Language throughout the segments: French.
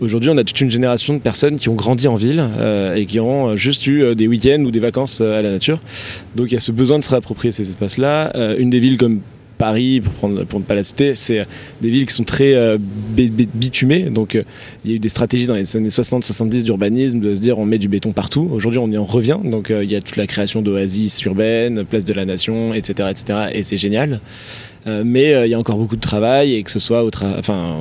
Aujourd'hui, on a toute une génération de personnes qui ont grandi en ville et qui ont juste eu des week-ends ou des vacances à la nature. Donc il y a ce besoin de se réapproprier ces espaces-là. une des villes comme Paris, pour, prendre, pour ne pas la citer, c'est des villes qui sont très euh, bitumées. Donc euh, il y a eu des stratégies dans les années 60-70 d'urbanisme de se dire on met du béton partout. Aujourd'hui on y en revient. Donc euh, il y a toute la création d'oasis urbaines, place de la nation, etc. etc. et c'est génial. Euh, mais euh, il y a encore beaucoup de travail et que ce soit au enfin,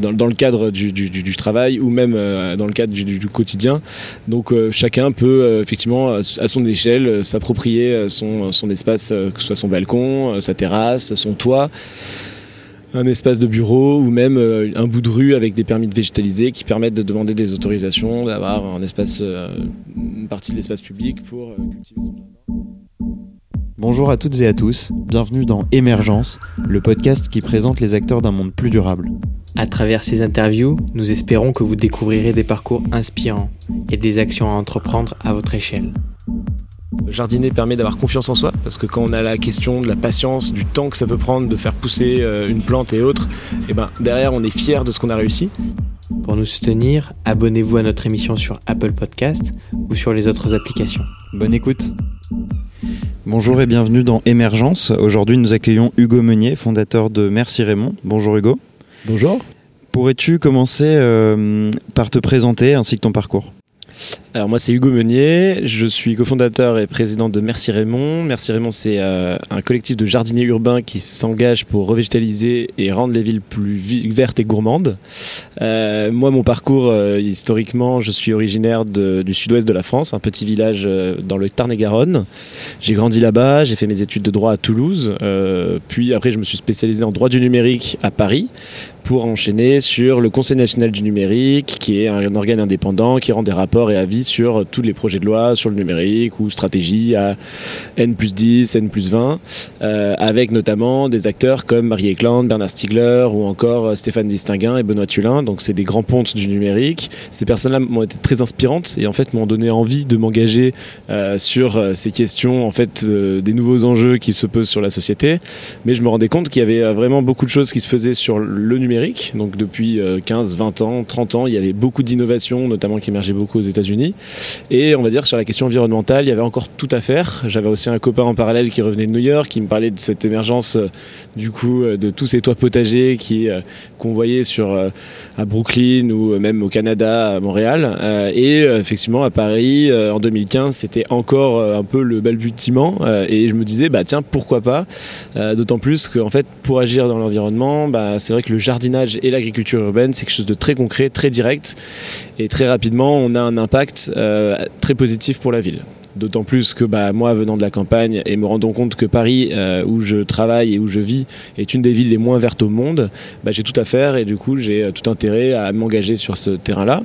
dans, dans, le cadre du, travail ou même euh, dans le cadre du, quotidien. Donc chacun peut effectivement à son échelle s'approprier son, son espace, que ce soit son balcon, sa terrasse, son toit un espace de bureau ou même un bout de rue avec des permis de végétaliser qui permettent de demander des autorisations, d'avoir un espace, une partie de l'espace public pour cultiver son jardin. Bonjour à toutes et à tous, bienvenue dans Émergence, le podcast qui présente les acteurs d'un monde plus durable. À travers ces interviews, nous espérons que vous découvrirez des parcours inspirants et des actions à entreprendre à votre échelle. Jardiner permet d'avoir confiance en soi, parce que quand on a la question de la patience, du temps que ça peut prendre de faire pousser euh, une plante et autres, et eh ben derrière on est fier de ce qu'on a réussi. Pour nous soutenir, abonnez-vous à notre émission sur Apple Podcast ou sur les autres applications. Bonne écoute. Bonjour et bienvenue dans Émergence. Aujourd'hui, nous accueillons Hugo Meunier, fondateur de Merci Raymond. Bonjour Hugo. Bonjour. Pourrais-tu commencer euh, par te présenter ainsi que ton parcours? Alors moi c'est Hugo Meunier, je suis cofondateur et président de Merci Raymond. Merci Raymond c'est euh, un collectif de jardiniers urbains qui s'engage pour revégétaliser et rendre les villes plus vertes et gourmandes. Euh, moi mon parcours euh, historiquement je suis originaire du sud-ouest de la France, un petit village dans le Tarn-et-Garonne. J'ai grandi là-bas, j'ai fait mes études de droit à Toulouse, puis après je me suis spécialisé en droit du numérique à Paris pour enchaîner sur le Conseil national du numérique qui est un organe indépendant qui rend des rapports et avis sur tous les projets de loi sur le numérique ou stratégie à N plus 10, N plus 20, euh, avec notamment des acteurs comme Marie Eklund, Bernard Stiegler ou encore euh, Stéphane Distinguin et Benoît Tulin. Donc c'est des grands pontes du numérique. Ces personnes-là m'ont été très inspirantes et en fait m'ont donné envie de m'engager euh, sur ces questions en fait des nouveaux enjeux qui se posent sur la société. Mais je me rendais compte qu'il y avait vraiment beaucoup de choses qui se faisaient sur le numérique. Donc depuis 15, 20 ans, 30 ans, il y avait beaucoup d'innovations, notamment qui émergeaient beaucoup aux États-Unis. Et on va dire sur la question environnementale, il y avait encore tout à faire. J'avais aussi un copain en parallèle qui revenait de New York, qui me parlait de cette émergence euh, du coup euh, de tous ces toits potagers qui euh, qu'on voyait sur à Brooklyn ou même au Canada, à Montréal. et effectivement à Paris en 2015, c'était encore un peu le balbutiement. et je me disais bah tiens pourquoi pas? D'autant plus qu'en fait pour agir dans l'environnement, bah, c'est vrai que le et l'agriculture urbaine c'est quelque chose de très concret, très direct et très rapidement on a un impact euh, très positif pour la ville. D'autant plus que bah, moi, venant de la campagne et me rendant compte que Paris, euh, où je travaille et où je vis, est une des villes les moins vertes au monde, bah, j'ai tout à faire et du coup, j'ai euh, tout intérêt à m'engager sur ce terrain-là.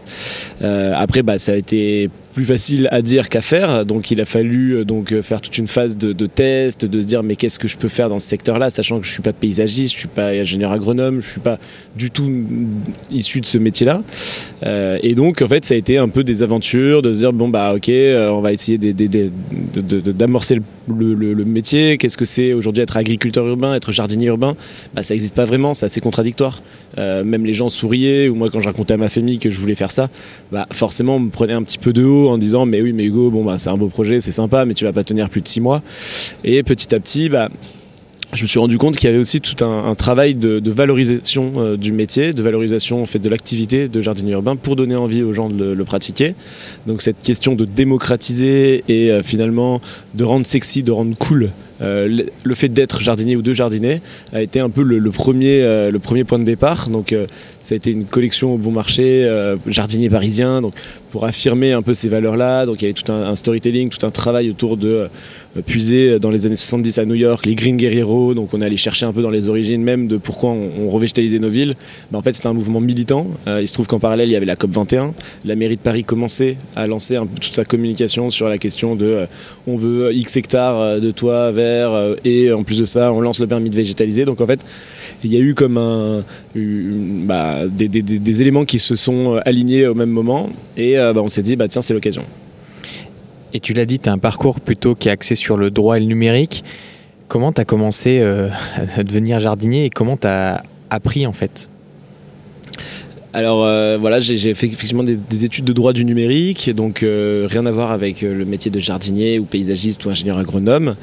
après, bah, ça a été plus facile à dire qu'à faire. Donc il a fallu euh, donc euh, faire toute une phase de, de test, de se dire mais qu'est-ce que je peux faire dans ce secteur-là, sachant que je suis pas paysagiste, je suis pas ingénieur agronome, je suis pas du tout issu de ce métier-là. Euh, et donc en fait ça a été un peu des aventures, de se dire bon bah ok, on va essayer d'amorcer le, le, métier. Qu'est-ce que c'est aujourd'hui être agriculteur urbain, être jardinier urbain? Bah ça n'existe pas vraiment, c'est assez contradictoire. même les gens souriaient ou moi quand je racontais à ma famille que je voulais faire ça, bah forcément on me prenait un petit peu de haut en disant mais oui mais Hugo bon bah c'est un beau projet c'est sympa mais tu vas pas tenir plus de six mois et petit à petit bah je me suis rendu compte qu'il y avait aussi tout un, travail de, valorisation euh, du métier, de valorisation en fait de l'activité de jardinier urbain pour donner envie aux gens de le, pratiquer. Donc cette question de démocratiser et euh, finalement de rendre sexy, de rendre cool euh, le fait d'être jardinier ou de jardiner a été un peu le, premier, euh, le premier point de départ. Donc, euh, ça a été une collection au bon marché, jardinier parisien, donc pour affirmer un peu ces valeurs-là. Donc, il y avait tout un, storytelling, tout un travail autour de puiser dans les années 70 à New York les Green Guerrero. Donc, on est allé chercher un peu dans les origines même de pourquoi on, revégétalisait nos villes. En fait, c'était un mouvement militant. il se trouve qu'en parallèle, il y avait la COP 21. La mairie de Paris commençait à lancer toute sa communication sur la question de on veut X hectares de toit vers euh, et en plus de ça, on lance le permis de végétaliser. Donc en fait, il y a eu comme un, bah, des, éléments qui se sont euh, alignés au même moment et euh, bah, on s'est dit, bah, tiens, c'est l'occasion. Et tu l'as dit, tu as un parcours plutôt qui est axé sur le droit et le numérique. Comment tu as commencé à devenir jardinier et comment tu as appris en fait? Alors euh, voilà, j'ai fait effectivement des, études de droit du numérique, donc euh, rien à voir avec le métier de jardinier ou paysagiste ou ingénieur agronome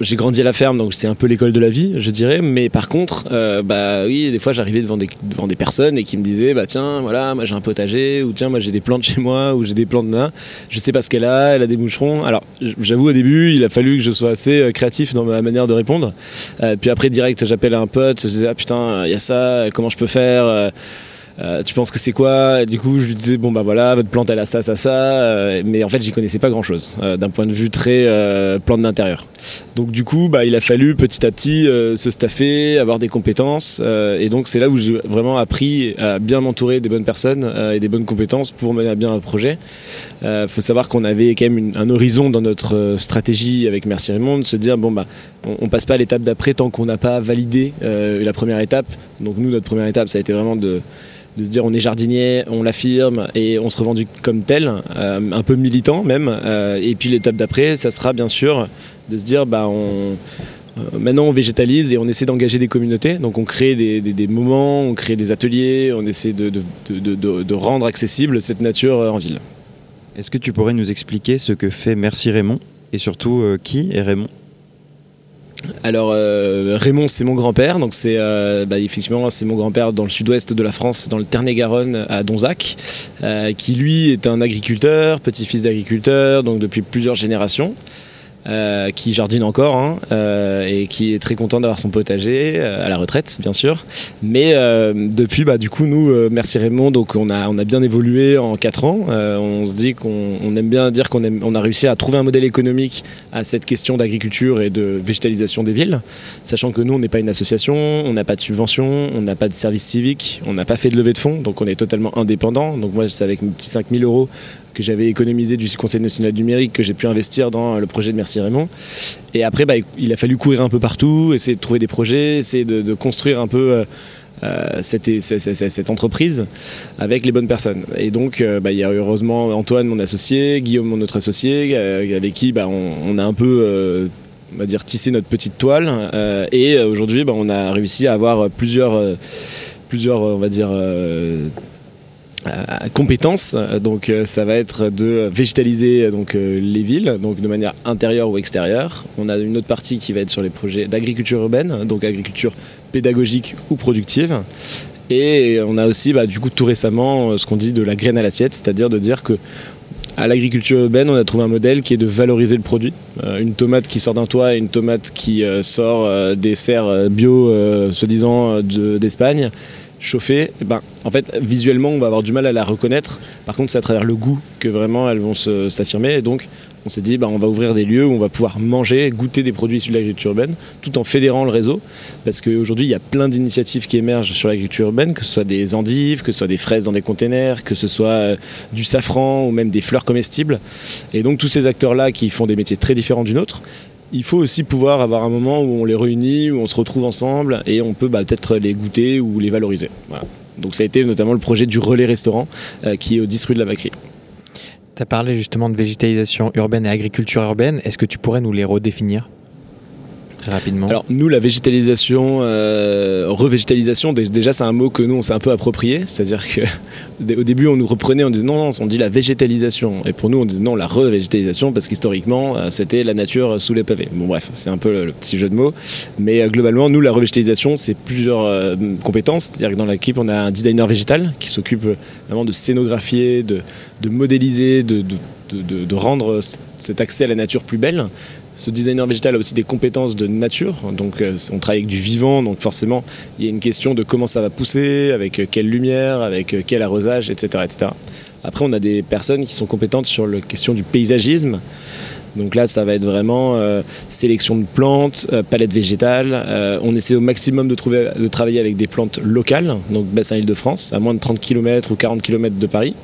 j'ai grandi à la ferme, donc c'est un peu l'école de la vie, je dirais. Mais par contre, euh, bah oui, des fois j'arrivais devant des, devant des personnes et qui me disaient, bah tiens, voilà, moi j'ai un potager, ou tiens, moi j'ai des plantes chez moi, ou j'ai des plantes là. Je sais pas ce qu'elle a, elle a des moucherons. Alors, j'avoue au début, il a fallu que je sois assez euh, créatif dans ma manière de répondre. Euh, puis après, direct, j'appelle un pote, je disais, ah putain, il y a ça, comment je peux faire euh, tu penses que c'est quoi? Du coup, je lui disais bon bah voilà, votre plante elle a ça, ça, ça, euh, mais en fait j'y connaissais pas grand chose euh, d'un point de vue très plante d'intérieur. Donc du coup, bah il a fallu petit à petit se staffer, avoir des compétences, et donc c'est là où j'ai vraiment appris à bien m'entourer des bonnes personnes et des bonnes compétences pour mener à bien un projet. Il faut savoir qu'on avait quand même un horizon dans notre stratégie avec Merci Raymond de se dire bon bah on, on passe pas à l'étape d'après tant qu'on n'a pas validé la première étape. Donc nous notre première étape ça a été vraiment de de se dire on est jardinier, on l'affirme et on se revendique comme tel, euh, un peu militant même. Euh, et puis l'étape d'après, ça sera bien sûr de se dire bah on euh, maintenant on végétalise et on essaie d'engager des communautés. Donc on crée des, moments, on crée des ateliers, on essaie de rendre accessible cette nature en ville. Est-ce que tu pourrais nous expliquer ce que fait Merci Raymond et surtout qui est Raymond? Alors euh, Raymond, c'est mon grand-père, donc c'est euh, bah, effectivement c'est mon grand-père dans le sud-ouest de la France, dans le Tarn-et-Garonne à Donzac, euh, qui lui est un agriculteur, petit-fils d'agriculteur, donc depuis plusieurs générations. Euh, qui jardine encore hein, euh, et qui est très content d'avoir son potager euh, à la retraite bien sûr. Mais depuis bah du coup nous merci Raymond donc on a on a bien évolué en 4 ans. On se dit qu'on aime bien dire qu'on on a réussi à trouver un modèle économique à cette question d'agriculture et de végétalisation des villes sachant que nous on n'est pas une association on n'a pas de subvention on n'a pas de service civique on n'a pas fait de levée de fonds donc on est totalement indépendant. Donc moi c'est avec mes petits 5000 euros que j'avais économisé du Conseil national du numérique, que j'ai pu investir dans le projet de Merci Raymond. Et après, bah, il a fallu courir un peu partout, essayer de trouver des projets, essayer de, construire un peu euh, euh, cette, entreprise avec les bonnes personnes. Et donc, euh, bah, il y a heureusement Antoine, mon associé, Guillaume, mon autre associé, avec qui bah, on, a un peu on va dire tissé notre petite toile et aujourd'hui on a réussi à avoir plusieurs plusieurs on va dire compétences. Donc euh, ça va être de végétaliser donc euh, les villes, donc de manière intérieure ou extérieure. On a une autre partie qui va être sur les projets d'agriculture urbaine, donc agriculture pédagogique ou productive. Et on a aussi, bah, du coup, tout récemment, ce qu'on dit de la graine à l'assiette, c'est-à-dire de dire que à l'agriculture urbaine, on a trouvé un modèle qui est de valoriser le produit. une tomate qui sort d'un toit et une tomate qui sort des serres bio, se disant d'Espagne, chauffée, eh ben, en fait, visuellement, on va avoir du mal à la reconnaître. Par contre, c'est à travers le goût que vraiment elles vont s'affirmer. Et donc, on s'est dit, bah, on va ouvrir des lieux où on va pouvoir manger, goûter des produits issus de l'agriculture urbaine, tout en fédérant le réseau. Parce qu'aujourd'hui, il y a plein d'initiatives qui émergent sur l'agriculture urbaine, que ce soit des endives, que ce soit des fraises dans des containers, que ce soit euh, du safran ou même des fleurs comestibles. Et donc, tous ces acteurs-là qui font des métiers très différents du nôtre, il faut aussi pouvoir avoir un moment où on les réunit, où on se retrouve ensemble et on peut bah, peut-être les goûter ou les valoriser. Donc ça a été notamment le projet du relais restaurant euh, qui est au 10 rue de la Vacrie. Tu as parlé justement de végétalisation urbaine et agriculture urbaine. Est-ce que tu pourrais nous les redéfinir? Rapidement. Alors nous, la végétalisation, euh, revégétalisation, déjà c'est un mot que nous on s'est un peu approprié, c'est-à-dire que au début on nous reprenait, on disait non, non, on dit la végétalisation, et pour nous on disait non, la revégétalisation, parce qu'historiquement euh, c'était la nature sous les pavés. Bon bref, c'est un peu le, petit jeu de mots, mais euh, globalement nous la revégétalisation c'est plusieurs euh, compétences, c'est-à-dire que dans l'équipe on a un designer végétal qui s'occupe vraiment de scénographier, de, modéliser, de, rendre cet accès à la nature plus belle. Ce designer végétal a aussi des compétences de nature, donc euh, on travaille avec du vivant, donc forcément il y a une question de comment ça va pousser, avec euh, quelle lumière, avec euh, quel arrosage, etc., etc. Après on a des personnes qui sont compétentes sur la question du paysagisme. Donc là, ça va être vraiment sélection de plantes, palette végétale. on essaie au maximum de, trouver, de travailler avec des plantes locales, donc bassin Île-de-France, à moins de 30 km ou 40 km de Paris.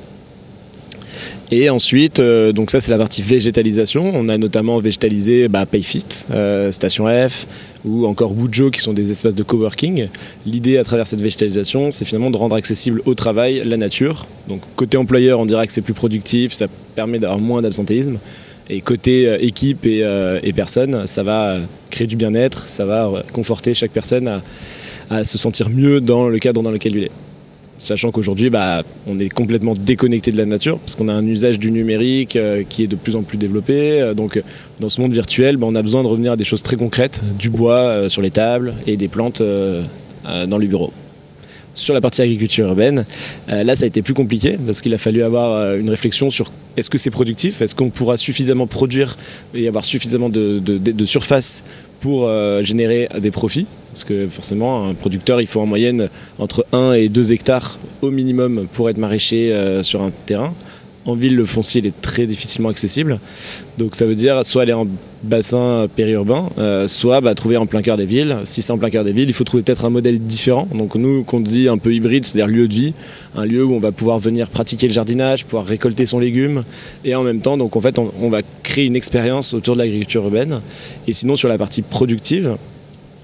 Et ensuite, euh, donc ça c'est la partie végétalisation. On a notamment végétalisé bah, Payfit, euh, Station F ou encore Wujo qui sont des espaces de coworking. L'idée à travers cette végétalisation, c'est finalement de rendre accessible au travail la nature. Donc côté employeur, on dirait que c'est plus productif, ça permet d'avoir moins d'absentéisme. Et côté euh, équipe et, personne, ça va créer du bien-être, ça va conforter chaque personne à se sentir mieux dans le cadre dans lequel il est. Sachant qu'aujourd'hui, bah, on est complètement déconnecté de la nature parce qu'on a un usage du numérique euh, qui est de plus en plus développé. Euh, donc, dans ce monde virtuel, bah, on a besoin de revenir à des choses très concrètes, du bois euh, sur les tables et des plantes dans les bureaux. Sur la partie agriculture urbaine, là, ça a été plus compliqué parce qu'il a fallu avoir une réflexion sur est-ce que c'est productif, est-ce qu'on pourra suffisamment produire et avoir suffisamment de surface pour générer des profits parce que forcément, un producteur, il faut en moyenne entre 1 et 2 hectares au minimum pour être maraîcher euh, sur un terrain. En ville, le foncier est très difficilement accessible. Donc ça veut dire soit aller en bassin périurbain, euh, soit bah, trouver en plein cœur des villes. Si c'est en plein cœur des villes, il faut trouver peut-être un modèle différent. Donc nous, qu'on dit un peu hybride, c'est-à-dire lieu de vie, un lieu où on va pouvoir venir pratiquer le jardinage, pouvoir récolter son légume, et en même temps, donc en fait, on va créer une expérience autour de l'agriculture urbaine. Et sinon, sur la partie productive,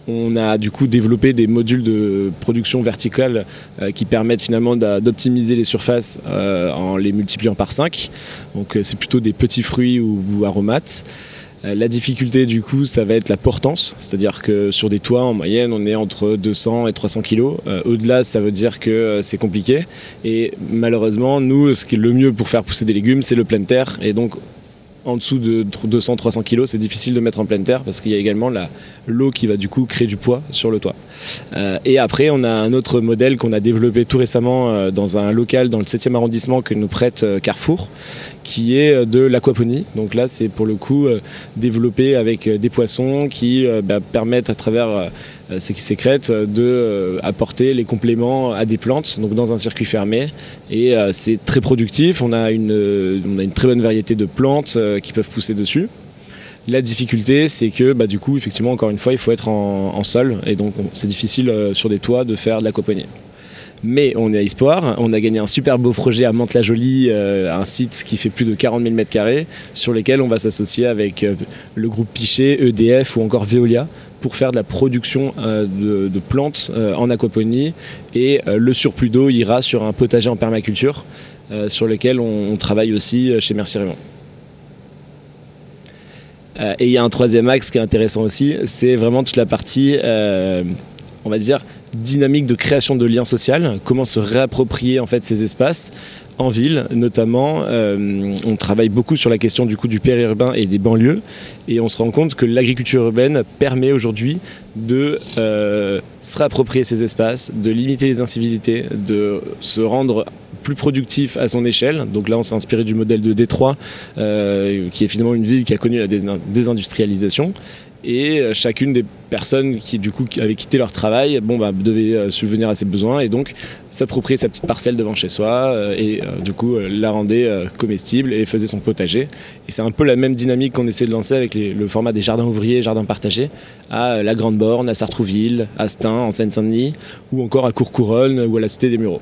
on a du coup développé des modules de production verticale euh, qui permettent finalement d'optimiser les surfaces euh, en les multipliant par 5. Donc euh, c'est plutôt des petits fruits ou, aromates. La difficulté du coup, ça va être la portance, c'est-à-dire que sur des toits en moyenne, on est entre 200 et 300 kg. Au-delà, ça veut dire que c'est compliqué. Et malheureusement, nous, ce qui est le mieux pour faire pousser des légumes, c'est le plein terre. En dessous de 200-300 kg, c'est difficile de mettre en pleine terre parce qu'il y a également l'eau qui va du coup créer du poids sur le toit. Euh, et après, on a un autre modèle qu'on a développé tout récemment euh, dans un local dans le 7e arrondissement que nous prête euh, Carrefour, qui est de l'aquaponie. Donc là, c'est pour le coup développé avec des poissons qui bah, permettent à travers ce qui sécrète de apporter les compléments à des plantes, donc dans un circuit fermé. Et c'est très productif. On a, une, on a une très bonne variété de plantes qui peuvent pousser dessus. La difficulté, c'est que bah, du coup, effectivement, encore une fois, il faut être en, sol et donc c'est difficile euh, sur des toits de faire de l'aquaponie. Mais on est à espoir. On a gagné un super beau projet à Mantes-la-Jolie, euh, un site qui fait plus de 40 000 m2, sur lequel on va s'associer avec euh, le groupe Pichet, EDF ou encore Veolia pour faire de la production de, plantes en aquaponie. Et le surplus d'eau ira sur un potager en permaculture, sur lequel on, travaille aussi chez Merci Raymond. Euh, et il y a un troisième axe qui est intéressant aussi, c'est vraiment toute la partie, euh, on va dire, dynamique de création de liens sociaux, comment se réapproprier en fait ces espaces en ville notamment. Euh, on travaille beaucoup sur la question du coup du périurbain et des banlieues et on se rend compte que l'agriculture urbaine permet aujourd'hui de se réapproprier ces espaces, de limiter les incivilités, de se rendre plus productif à son échelle. Donc là, on s'est inspiré du modèle de Détroit, euh, qui est finalement une ville qui a connu la désindustrialisation. Et euh, chacune des personnes qui du coup avaient quitté leur travail, bon bah devait euh, subvenir à ses besoins et donc s'approprier sa petite parcelle devant chez soi et du coup la rendait comestible et faisait son potager. Et c'est un peu la même dynamique qu'on essaie de lancer avec le format des jardins ouvriers, jardins partagés à la Grande Borne, à Sartrouville, à Stein en Seine-Saint-Denis ou encore à Courcouronne ou à la Cité des Mureaux.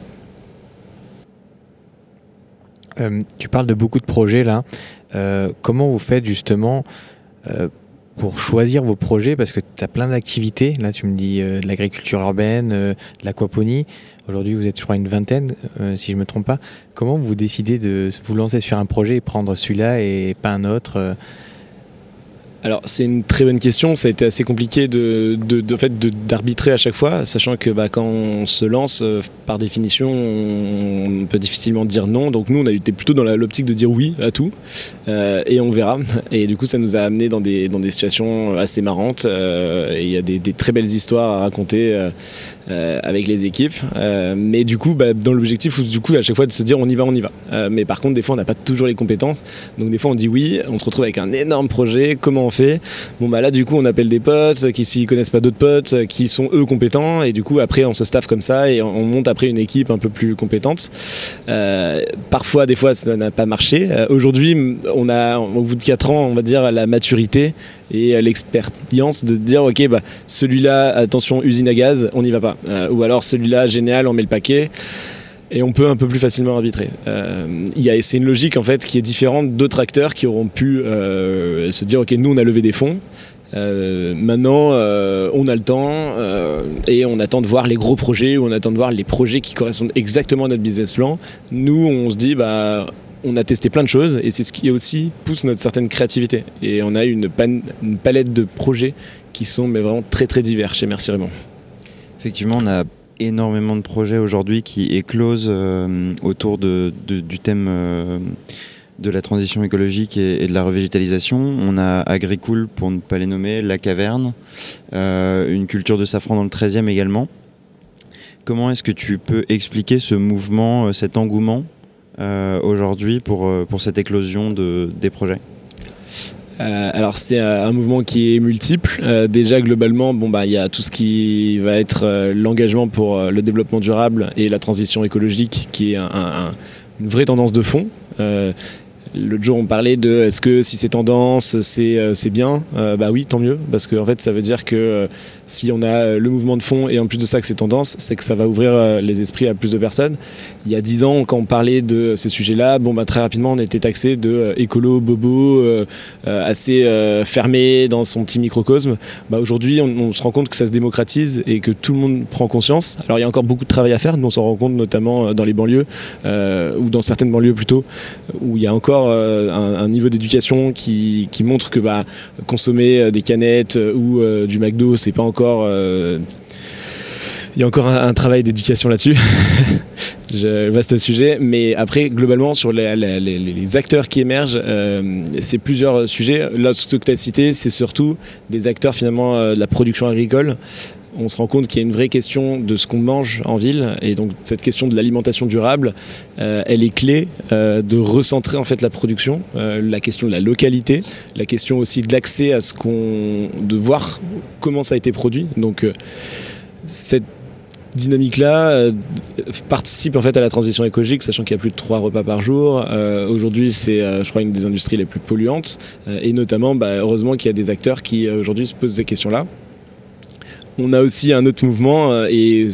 Euh, tu parles de beaucoup de projets là. Euh, comment vous faites justement euh, pour choisir vos projets Parce que tu as plein d'activités. Là, tu me dis de l'agriculture urbaine, de l'aquaponie. Aujourd'hui, vous êtes, je crois, une vingtaine, si je ne me trompe pas. Comment vous décidez de vous lancer sur un projet et prendre celui-là et pas un autre alors c'est une très bonne question, ça a été assez compliqué de, de, fait d'arbitrer à chaque fois, sachant que bah, quand on se lance, euh, par définition, on peut difficilement dire non. Donc nous, on a été plutôt dans l'optique de dire oui à tout, euh, et on verra. Et du coup, ça nous a amené dans des, dans des situations assez marrantes, euh, et il y a des, très belles histoires à raconter euh, avec les équipes. Euh, mais du coup, bah, dans l'objectif, du coup, à chaque fois de se dire on y va, on y va. Euh, mais par contre, des fois, on n'a pas toujours les compétences. Donc des fois, on dit oui, on se retrouve avec un énorme projet. Comment on fait? Bon bah là, du coup, on appelle des potes qui s'y connaissent pas d'autres potes, qui sont eux compétents. Et du coup, après, on se staff comme ça et on monte après une équipe un peu plus compétente. parfois, des fois, ça n'a pas marché. Aujourd'hui, on a, au bout de 4 ans, on va dire, la maturité et l'expérience de dire ok bah celui-là attention usine à gaz on n'y va pas euh, ou alors celui-là génial on met le paquet et on peut un peu plus facilement arbitrer. Euh, c'est une logique en fait qui est différente d'autres acteurs qui auront pu euh, se dire ok nous on a levé des fonds, maintenant, on a le temps et on attend de voir les gros projets ou on attend de voir les projets qui correspondent exactement à notre business plan. Nous, on se dit, bah, on a testé plein de choses et c'est ce qui aussi pousse notre certaine créativité. Et on a une, une palette de projets qui sont mais vraiment très très divers chez Merci Raymond. Effectivement, on a énormément de projets aujourd'hui qui éclosent autour de, du thème de la transition écologique et, de la revégétalisation. On a Agricool, pour ne pas les nommer, La Caverne, une culture de safran dans le 13e également. Comment est-ce que tu peux expliquer ce mouvement, cet engouement aujourd'hui pour, pour cette éclosion de, des projets euh, alors c'est un mouvement qui est multiple. Euh, déjà globalement, bon bah il y a tout ce qui va être euh, l'engagement pour le développement durable et la transition écologique, qui est une vraie tendance de fond. L'autre jour, on parlait de est-ce que si c'est tendance, c'est euh, bien? Euh, Bah oui, tant mieux, parce que en fait, ça veut dire que euh, si on a le mouvement de fond et en plus de ça que c'est tendance, c'est que ça va ouvrir les esprits à plus de personnes. Il y a dix ans, quand on parlait de ces sujets-là, bon bah très rapidement, on était taxé de écolo, bobo, assez fermé dans son petit microcosme. Bah aujourd'hui, on, on, se rend compte que ça se démocratise et que tout le monde prend conscience. Alors il y a encore beaucoup de travail à faire, nous on s'en rend compte notamment dans les banlieues ou dans certaines banlieues plutôt, où il y a encore euh, un, niveau d'éducation qui, montre que bah, consommer euh, des canettes euh, ou du McDo, c'est pas encore il y a encore un, travail d'éducation là-dessus. vaste sujet. Mais après, globalement, sur les, acteurs qui émergent, c'est plusieurs sujets. Là, ce que tu as cité, c'est surtout des acteurs finalement de la production agricole on se rend compte qu'il y a une vraie question de ce qu'on mange en ville et donc cette question de l'alimentation durable, euh, elle est clé euh, de recentrer en fait la production, euh, la question de la localité, la question aussi de l'accès à ce qu'on, de voir comment ça a été produit. Donc cette dynamique-là participe en fait à la transition écologique, sachant qu'il y a plus de trois repas par jour. aujourd'hui, c'est, je crois, une des industries les plus polluantes, et notamment, bah, heureusement qu'il y a des acteurs qui aujourd'hui se posent ces questions-là. On a aussi un autre mouvement euh, et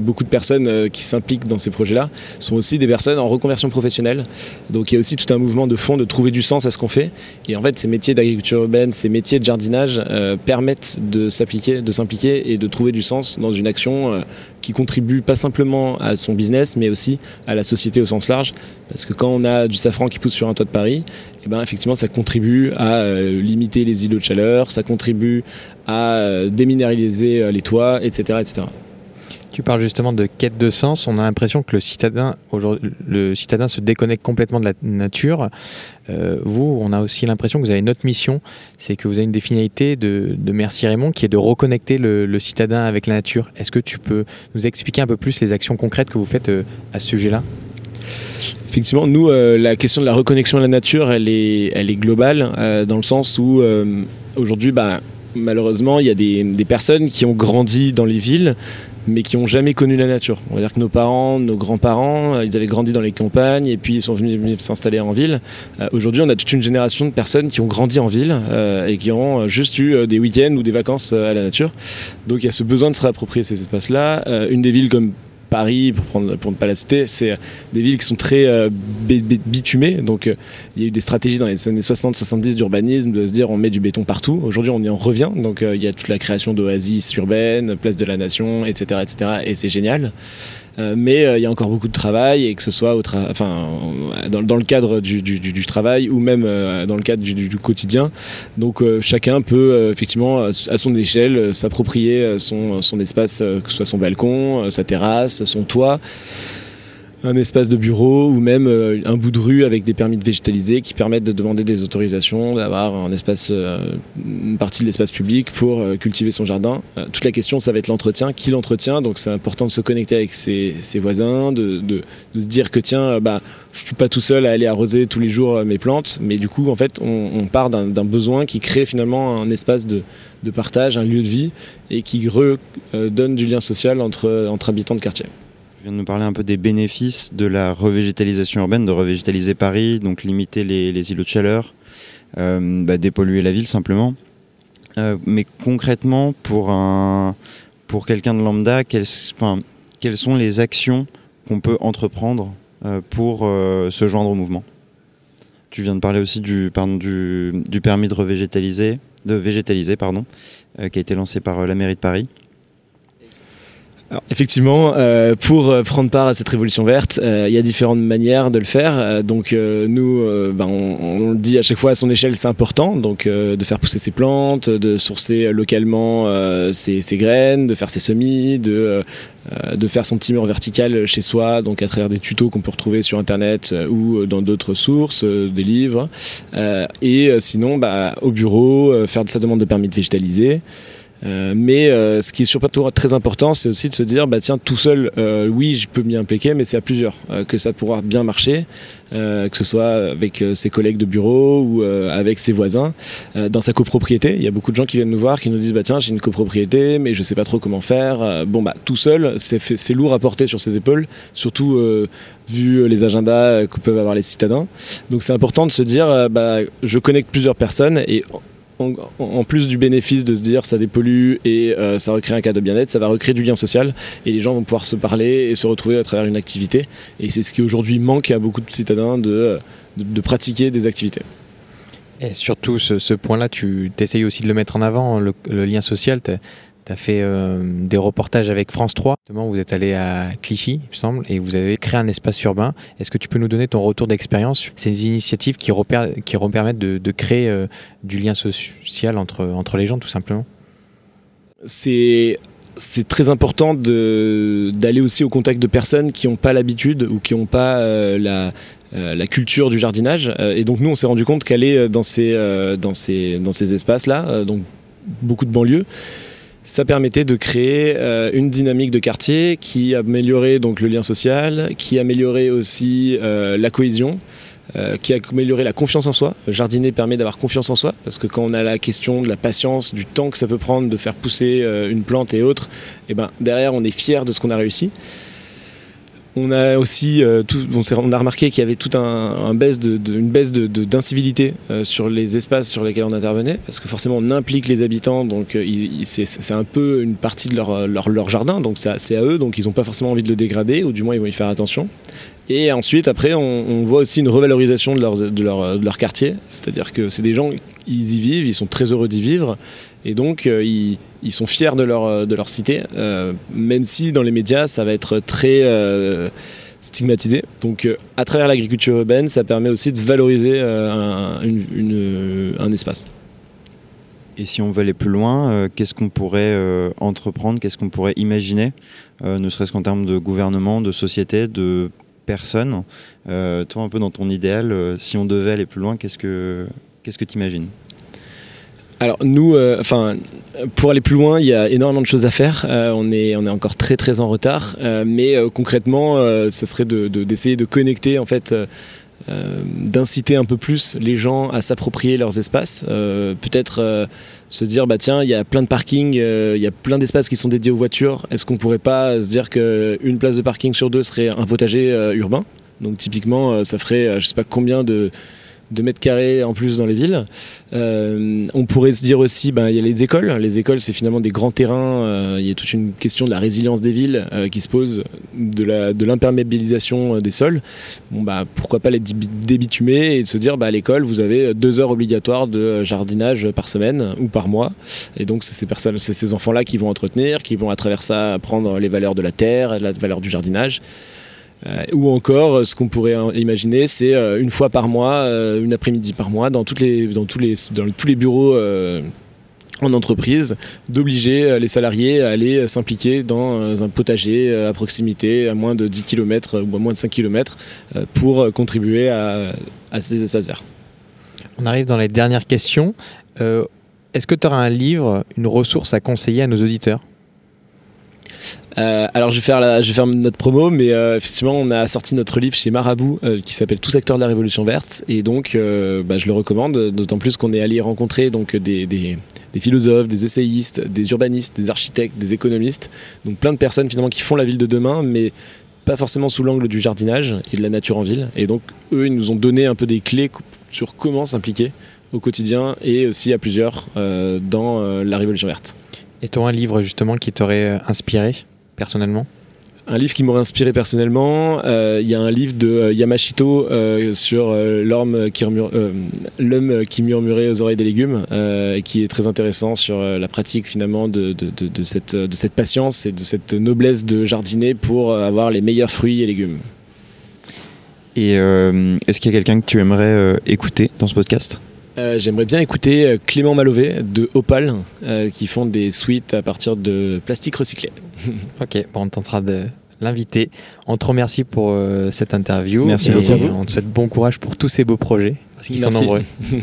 beaucoup de personnes euh, qui s'impliquent dans ces projets-là sont aussi des personnes en reconversion professionnelle. Donc il y a aussi tout un mouvement de fond de trouver du sens à ce qu'on fait. Et en fait, ces métiers d'agriculture urbaine, ces métiers de jardinage euh, permettent de s'impliquer et de trouver du sens dans une action qui contribue pas simplement à son business, mais aussi à la société au sens large. Parce que quand on a du safran qui pousse sur un toit de Paris, eh ben, effectivement, ça contribue à limiter les îlots de chaleur, ça contribue à déminéraliser euh, les toits, etc., etc. Tu parles justement de quête de sens. On a l'impression que le citadin, le citadin se déconnecte complètement de la nature. vous, on a aussi l'impression que vous avez une autre mission, c'est que vous avez une des finalités de, Merci Raymond qui est de reconnecter le, citadin avec la nature. Est-ce que tu peux nous expliquer un peu plus les actions concrètes que vous faites à ce sujet-là? Effectivement, nous, euh, la question de la reconnexion à la nature, elle est, elle est globale, euh, dans le sens où euh, aujourd'hui, bah, malheureusement, il y a des, personnes qui ont grandi dans les villes, mais qui n'ont jamais connu la nature. On va dire que nos parents, nos grands-parents, ils avaient grandi dans les campagnes et puis ils sont venus, s'installer en ville. aujourd'hui, on a toute une génération de personnes qui ont grandi en ville et qui ont juste eu des week-ends ou des vacances à la nature. Donc il y a ce besoin de se réapproprier ces espaces-là. une des villes comme Paris, pour, prendre, pour ne pas la citer, c'est euh, des villes qui sont très euh, bitumées. Donc euh, il y a eu des stratégies dans les années 60-70 d'urbanisme de se dire on met du béton partout. Aujourd'hui on y en revient. Donc il y a toute la création d'oasis urbaines, place de la nation, etc. etc. et c'est génial. Euh, mais euh, il y a encore beaucoup de travail et que ce soit dans, le cadre du, travail ou même euh, dans le cadre du, quotidien. Donc chacun peut effectivement à son échelle s'approprier son espace, que ce soit son balcon, sa terrasse, son toit un espace de bureau ou même euh, un bout de rue avec des permis de végétaliser qui permettent de demander des autorisations, d'avoir un espace, euh, une partie de l'espace public pour euh, cultiver son jardin. toute la question, ça va être l'entretien. Qui l'entretient Donc c'est important de se connecter avec ses, voisins, de, se dire que tiens, bah, je suis pas tout seul à aller arroser tous les jours mes plantes, mais du coup, en fait, on, part d'un besoin qui crée finalement un espace de, partage, un lieu de vie et qui redonne du lien social entre, entre habitants de quartier. Tu viens de nous parler un peu des bénéfices de la revégétalisation urbaine, de revégétaliser Paris, donc limiter les, îlots de chaleur, euh, bah, dépolluer la ville simplement. Euh, mais concrètement, pour, un, pour quelqu'un de lambda, quelles, sont les actions qu'on peut entreprendre euh, pour se joindre au mouvement? Tu viens de parler aussi du, permis de de végétaliser, pardon, qui a été lancé par la mairie de Paris. Alors, effectivement, euh, pour euh, prendre part à cette révolution verte, euh, il y a différentes manières de le faire. Euh, donc euh, nous, euh, ben, on, on le dit à chaque fois à son échelle, c'est important. Donc de faire pousser ses plantes, de sourcer localement ses, ses graines, de faire ses semis, de, de faire son petit vertical chez soi, donc à travers des tutos qu'on peut retrouver sur internet ou dans d'autres sources, des livres. Et sinon, bah, au bureau, faire sa demande de permis de végétaliser. Euh, mais euh, ce qui est surtout très important, c'est aussi de se dire, bah tiens, tout seul, euh, oui, je peux m'y impliquer, mais c'est à plusieurs euh, que ça pourra bien marcher, euh, que ce soit avec ses collègues de bureau ou avec ses voisins. Dans sa copropriété, il y a beaucoup de gens qui viennent nous voir, qui nous disent, bah tiens, j'ai une copropriété, mais je sais pas trop comment faire. Bon, bah tout seul, c'est lourd à porter sur ses épaules, surtout vu les agendas que peuvent avoir les citadins. Donc c'est important de se dire, bah, je connecte plusieurs personnes et en, plus du bénéfice de se dire ça dépollue et euh, ça recrée un cas de bien-être, ça va recréer du lien social et les gens vont pouvoir se parler et se retrouver à travers une activité. Et c'est ce qui aujourd'hui manque à beaucoup de citadins de, pratiquer des activités. Et surtout, ce, point-là, tu essayes aussi de le mettre en avant, le lien social. Tu as fait euh, des reportages avec France 3. Justement, vous êtes allé à Clichy, il me semble, et vous avez créé un espace urbain. Est-ce que tu peux nous donner ton retour d'expérience sur ces initiatives qui, qui permettent de, créer euh, du lien social entre, entre les gens, tout simplement? C'est c'est très important d'aller aussi au contact de personnes qui n'ont pas l'habitude ou qui n'ont pas euh, la, la culture du jardinage. Et donc nous, on s'est rendu compte qu'aller dans ces, dans ces, dans ces espaces-là, donc beaucoup de banlieues, ça permettait de créer euh, une dynamique de quartier qui améliorait donc le lien social, qui améliorait aussi euh, la cohésion, euh, qui améliorait la confiance en soi. Jardiner permet d'avoir confiance en soi parce que quand on a la question de la patience, du temps que ça peut prendre de faire pousser une plante et autres, et ben derrière on est fier de ce qu'on a réussi. On a aussi, euh, on, a remarqué qu'il y avait tout un, un baisse de, de- une baisse d'incivilité euh, sur les espaces sur lesquels on intervenait, parce que forcément on implique les habitants, donc euh, c'est, un peu une partie de leur, jardin, donc c'est à eux, donc ils n'ont pas forcément envie de le dégrader, ou du moins ils vont y faire attention. Et ensuite, après, on, voit aussi une revalorisation de, leur, de leur quartier, c'est-à-dire que c'est des gens, ils y vivent, ils sont très heureux d'y vivre, et donc euh, ils, sont fiers de leur, de leur cité, euh, même si dans les médias ça va être très euh, stigmatisé. Donc euh, à travers l'agriculture urbaine, ça permet aussi de valoriser euh, un, un espace. Et si on veut aller plus loin, euh, qu'est-ce qu'on pourrait euh, entreprendre, qu'est-ce qu'on pourrait imaginer, euh, ne serait-ce qu'en termes de gouvernement, de société, de personnes Euh, Toi, un peu dans ton idéal, euh, si on devait aller plus loin, qu'est-ce que qu'est-ce que tu imagines Alors nous, euh, enfin, pour aller plus loin, il y a énormément de choses à faire. Euh, on est, on est encore très très en retard, Euh, mais concrètement, ça serait de- de- d'essayer de, connecter en fait. d'inciter un peu plus les gens à s'approprier leurs espaces. Peut-être se dire, bah tiens, il y a plein de parkings, il y a plein d'espaces qui sont dédiés aux voitures. Est-ce qu'on pourrait pas se dire qu'une place de parking sur deux serait un potager urbain? Donc typiquement, ça ferait, je sais pas combien de, de mètres carrés en plus dans les villes. Euh, on pourrait se dire aussi, ben, il y a les écoles. Les écoles, c'est finalement des grands terrains. euh, il y a toute une question de la résilience des villes euh, qui se pose, de l'imperméabilisation des sols. Bon, bah, pourquoi pas les dé- débitumer et de se dire, bah, à l'école, vous avez deux heures obligatoires de jardinage par semaine ou par mois. Et donc, c'est ces personnes, c'est ces enfants-là qui vont entretenir, qui vont à travers ça apprendre les valeurs de la terre, la valeur du jardinage. Euh, ou encore, euh, ce qu'on pourrait imaginer, c'est euh, une fois par mois, une après-midi par mois, dans, les, dans, tous, les, dans tous les bureaux en entreprise, d'obliger les salariés à aller s'impliquer dans un potager à proximité, à moins de 10 km ou à moins de 5 km, pour contribuer à, à ces espaces verts. On arrive dans les dernières questions. Est-ce que tu auras un livre, une ressource à conseiller à nos auditeurs? Euh, alors je vais faire la, je vais faire notre promo, mais euh, effectivement on a sorti notre livre chez Marabout euh, qui s'appelle Tous acteurs de la révolution verte et donc euh, bah, je le recommande, d'autant plus qu'on est allé rencontrer donc des, des, des philosophes, des essayistes, des urbanistes, des architectes, des économistes, donc plein de personnes finalement qui font la ville de demain, mais pas forcément sous l'angle du jardinage et de la nature en ville. Et donc eux ils nous ont donné un peu des clés sur comment s'impliquer au quotidien et aussi à plusieurs euh, dans euh, la révolution verte. Et tu un livre justement qui t'aurait inspiré? Personnellement un livre qui m'aurait inspiré personnellement, il y a un livre de Yamashito sur l'homme qui, l'homme qui murmurait aux oreilles des légumes, qui est très intéressant sur la pratique finalement de, de, de, cette, de cette patience et de cette noblesse de jardiner pour avoir les meilleurs fruits et légumes. Et est-ce qu'il y a quelqu'un que tu aimerais écouter dans ce podcast? Euh, j'aimerais bien écouter euh, Clément Malové de Opal euh, qui font des suites à partir de plastique recyclé. ok, bon, on tentera de l'inviter. On te remercie pour cette interview. Merci, beaucoup. vous. On te souhaite bon courage pour tous ces beaux projets parce qu'ils sont nombreux.